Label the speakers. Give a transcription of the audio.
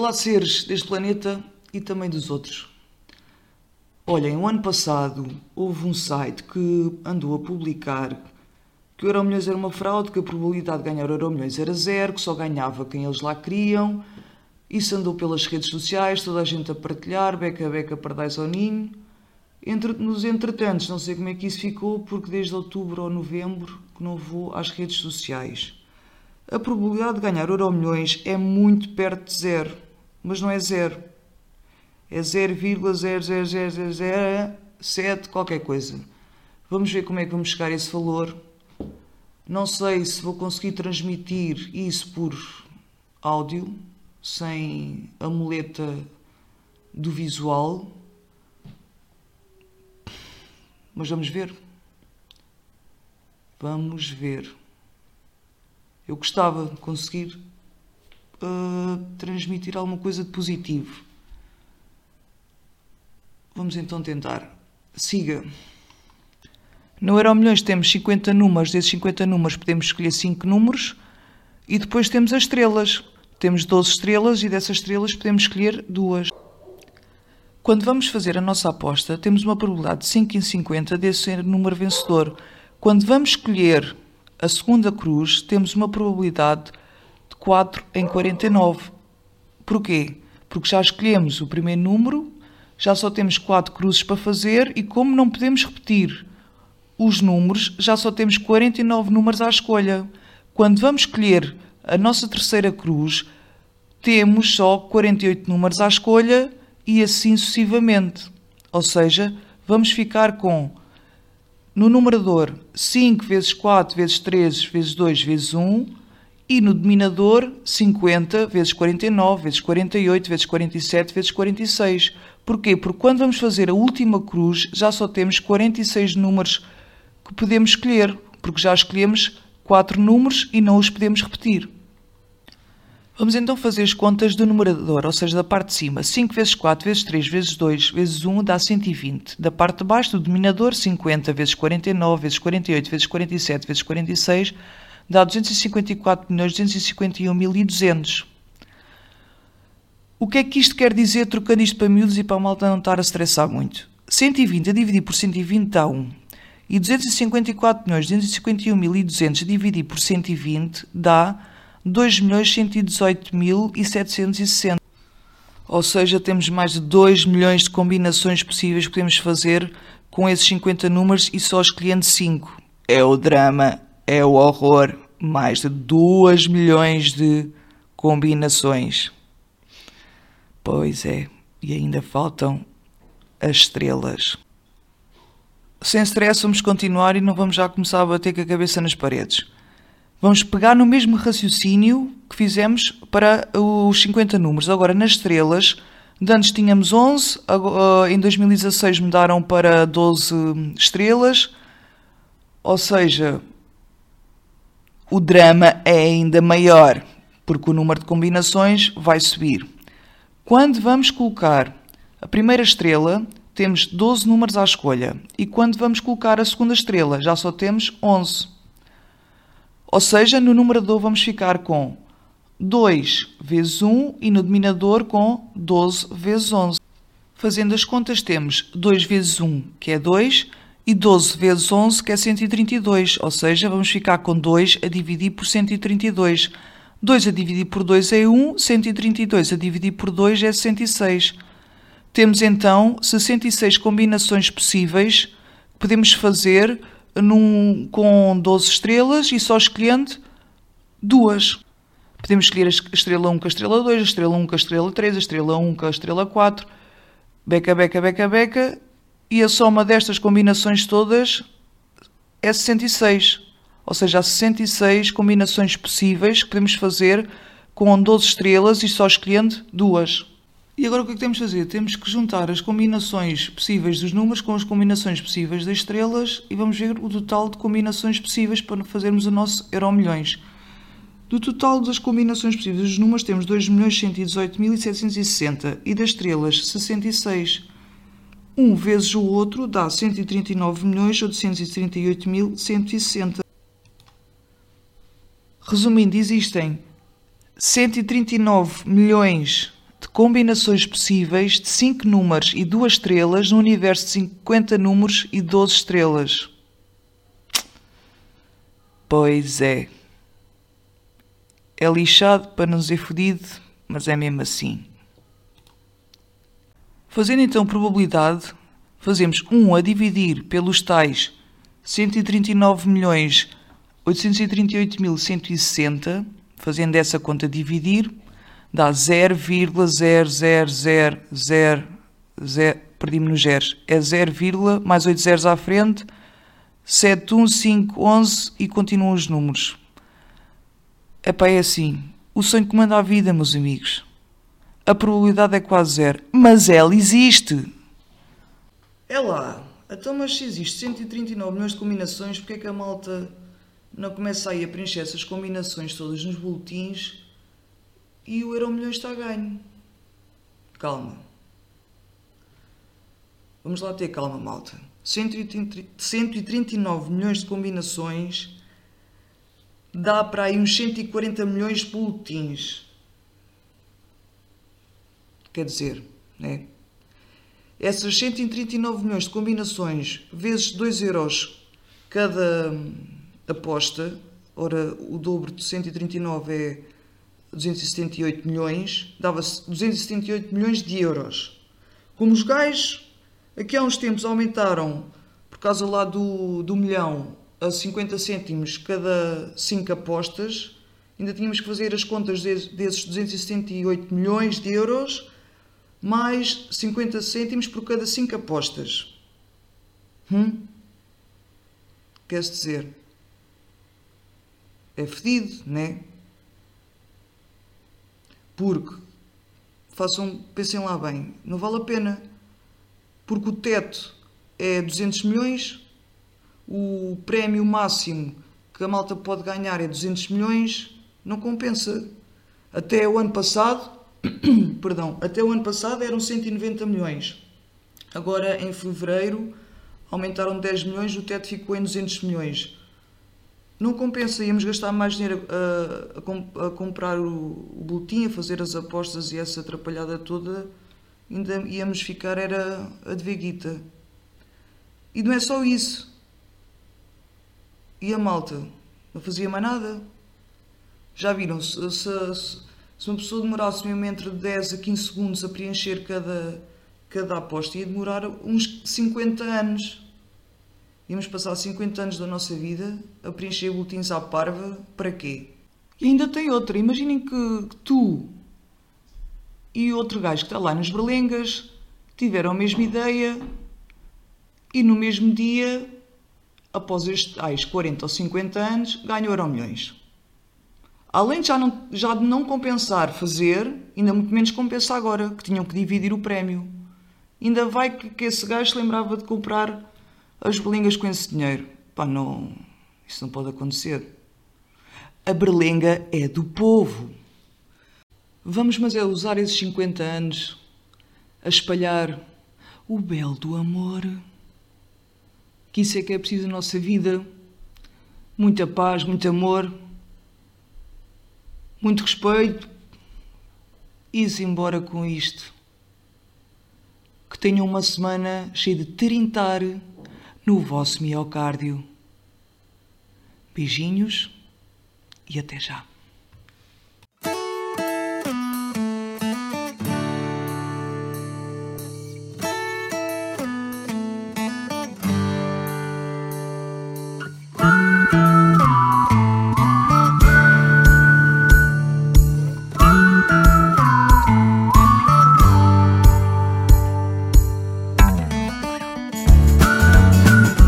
Speaker 1: Olá, seres deste planeta e também dos outros. Olhem, o ano passado houve um site que andou a publicar que o Euromilhões era uma fraude, que a probabilidade de ganhar Euromilhões era zero, que só ganhava quem eles lá queriam. Isso andou pelas redes sociais, toda a gente a partilhar, beca beca, pardais ao ninho. Entre, nos entretantos, não sei como é que isso ficou, porque desde outubro ou novembro que não vou às redes sociais. A probabilidade de ganhar euro milhões é muito perto de zero, mas não é zero. É 0,00007 qualquer coisa. Vamos ver como é que vamos chegar a esse valor. Não sei se vou conseguir transmitir isso por áudio, sem a muleta do visual mas vamos ver. Vamos ver. Eu gostava de conseguir uh, transmitir alguma coisa de positivo. Vamos então tentar. Siga. No Euro Milhões temos 50 números, desses 50 números podemos escolher 5 números e depois temos as estrelas. Temos 12 estrelas e dessas estrelas podemos escolher duas. Quando vamos fazer a nossa aposta, temos uma probabilidade de 5 em 50 de ser número vencedor. Quando vamos escolher a segunda cruz, temos uma probabilidade de 4 em 49. Porquê? Porque já escolhemos o primeiro número, já só temos 4 cruzes para fazer e, como não podemos repetir os números, já só temos 49 números à escolha. Quando vamos escolher a nossa terceira cruz, temos só 48 números à escolha e assim sucessivamente. Ou seja, vamos ficar com no numerador 5 vezes 4 vezes 3 vezes 2 vezes 1 e no denominador 50 vezes 49 vezes 48 vezes 47 vezes 46. Porquê? Porque quando vamos fazer a última cruz já só temos 46 números que podemos escolher, porque já escolhemos 4 números e não os podemos repetir. Vamos então fazer as contas do numerador, ou seja, da parte de cima. 5 vezes 4 vezes 3 vezes 2 vezes 1 dá 120. Da parte de baixo do denominador, 50 vezes 49 vezes 48 vezes 47 vezes 46 dá 254.251.200. O que é que isto quer dizer, trocando isto para miúdos e para a malta não estar a estressar muito? 120 a dividir por 120 dá 1. E 254.251.200 a dividir por 120 dá 2.118.760. Ou seja, temos mais de 2 milhões de combinações possíveis que podemos fazer com esses 50 números e só escolhendo 5. É o drama, é o horror. Mais de 2 milhões de combinações. Pois é, e ainda faltam as estrelas. Sem stress, vamos continuar e não vamos já começar a bater com a cabeça nas paredes. Vamos pegar no mesmo raciocínio que fizemos para os 50 números. Agora, nas estrelas, de antes tínhamos 11, em 2016 mudaram para 12 estrelas, ou seja, o drama é ainda maior, porque o número de combinações vai subir. Quando vamos colocar a primeira estrela, temos 12 números à escolha, e quando vamos colocar a segunda estrela, já só temos 11. Ou seja, no numerador vamos ficar com 2 vezes 1 e no denominador com 12 vezes 11. Fazendo as contas, temos 2 vezes 1, que é 2, e 12 vezes 11, que é 132. Ou seja, vamos ficar com 2 a dividir por 132. 2 a dividir por 2 é 1, 132 a dividir por 2 é 66. Temos então 66 combinações possíveis que podemos fazer num, com 12 estrelas e só escolhendo duas. Podemos escolher a estrela 1 com a estrela 2, a estrela 1 com a estrela 3, a estrela 1 com a estrela 4, beca, beca, beca, beca, e a soma destas combinações todas é 66. Ou seja, há 66 combinações possíveis que podemos fazer com 12 estrelas e só escolhendo duas. E agora o que é que temos de fazer? Temos que juntar as combinações possíveis dos números com as combinações possíveis das estrelas e vamos ver o total de combinações possíveis para fazermos o nosso Euro Milhões. Do total das combinações possíveis dos números temos 2.118.760 e das estrelas 66. Um vezes o outro dá 139.838.160. Resumindo, existem 139 milhões combinações possíveis de 5 números e 2 estrelas no universo de 50 números e 12 estrelas. Pois é. É lixado para não dizer fodido, mas é mesmo assim. Fazendo então probabilidade, fazemos 1 a dividir pelos tais 139 milhões 838.160, fazendo essa conta dividir, dá 0,00000, perdi-me nos zeros, é 0, mais 8 zeros à frente, 7, 1, 5, 11 e continuam os números. Epá, é assim, o sonho comanda a vida, meus amigos. A probabilidade é quase zero, mas ela existe. É lá, então mas se existe 139 milhões de combinações, porque é que a malta não começa aí a preencher essas combinações todas nos boletins e o Euro Milhões está a ganho. Calma. Vamos lá ter calma, malta. 139 milhões de combinações dá para aí uns 140 milhões de boletins. Quer dizer, né? Essas 139 milhões de combinações vezes 2 euros cada aposta, ora o dobro de 139 é 278 milhões, dava-se 278 milhões de euros. Como os gajos aqui há uns tempos aumentaram, por causa lá do, do milhão, a 50 cêntimos cada 5 apostas, ainda tínhamos que fazer as contas desses 278 milhões de euros, mais 50 cêntimos por cada 5 apostas. Hum? Quer-se dizer? É fedido, né? Porque, façam, pensem lá bem, não vale a pena. Porque o teto é 200 milhões, o prémio máximo que a malta pode ganhar é 200 milhões, não compensa. Até o ano passado, perdão, até o ano passado eram 190 milhões. Agora, em fevereiro, aumentaram 10 milhões, o teto ficou em 200 milhões não compensa, íamos gastar mais dinheiro a, a, a comprar o, o boletim, a fazer as apostas e essa atrapalhada toda, ainda íamos ficar era a de guita. E não é só isso. E a malta? Não fazia mais nada. Já viram? Se, se, se uma pessoa demorasse mesmo entre 10 a 15 segundos a preencher cada, cada aposta, ia demorar uns 50 anos. Íamos passar 50 anos da nossa vida a preencher boletins à parva, para quê? E ainda tem outra. Imaginem que tu e outro gajo que está lá nas berlengas tiveram a mesma ideia e no mesmo dia, após estes tais 40 ou 50 anos, ganham milhões. Além de já, não, já de não compensar fazer, ainda muito menos compensa agora, que tinham que dividir o prémio. Ainda vai que, que esse gajo se lembrava de comprar as berlengas com esse dinheiro. Pá, não. Isso não pode acontecer. A berlenga é do povo. Vamos, mas é usar esses 50 anos a espalhar o belo do amor. Que isso é que é preciso na nossa vida. Muita paz, muito amor, muito respeito. E-se embora com isto. Que tenham uma semana cheia de trintar no vosso miocárdio. Beijinhos e até já.